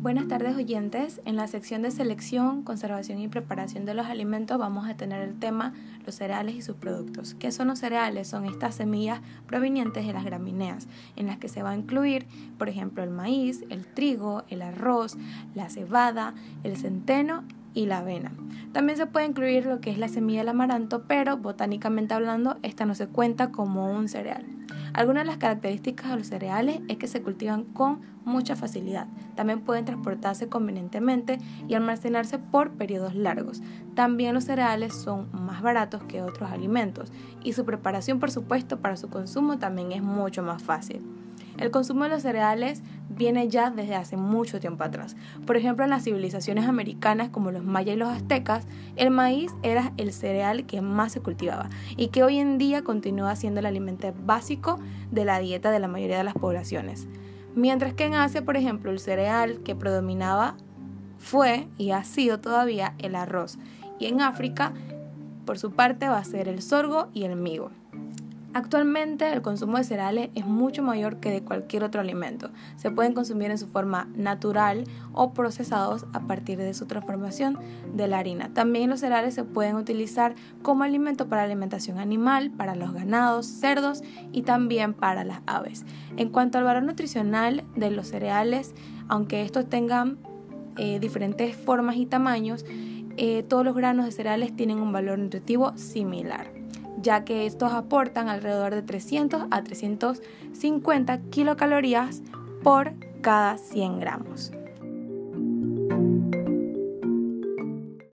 Buenas tardes oyentes. En la sección de selección, conservación y preparación de los alimentos vamos a tener el tema los cereales y sus productos. ¿Qué son los cereales? Son estas semillas provenientes de las gramíneas, en las que se va a incluir, por ejemplo, el maíz, el trigo, el arroz, la cebada, el centeno y la avena. También se puede incluir lo que es la semilla del amaranto, pero botánicamente hablando, esta no se cuenta como un cereal. Algunas de las características de los cereales es que se cultivan con mucha facilidad. También pueden transportarse convenientemente y almacenarse por periodos largos. También los cereales son más baratos que otros alimentos y su preparación, por supuesto, para su consumo también es mucho más fácil. El consumo de los cereales viene ya desde hace mucho tiempo atrás. Por ejemplo, en las civilizaciones americanas como los mayas y los aztecas, el maíz era el cereal que más se cultivaba y que hoy en día continúa siendo el alimento básico de la dieta de la mayoría de las poblaciones. Mientras que en Asia, por ejemplo, el cereal que predominaba fue y ha sido todavía el arroz. Y en África, por su parte, va a ser el sorgo y el migo. Actualmente el consumo de cereales es mucho mayor que de cualquier otro alimento. Se pueden consumir en su forma natural o procesados a partir de su transformación de la harina. También los cereales se pueden utilizar como alimento para alimentación animal, para los ganados, cerdos y también para las aves. En cuanto al valor nutricional de los cereales, aunque estos tengan eh, diferentes formas y tamaños, eh, todos los granos de cereales tienen un valor nutritivo similar ya que estos aportan alrededor de 300 a 350 kilocalorías por cada 100 gramos.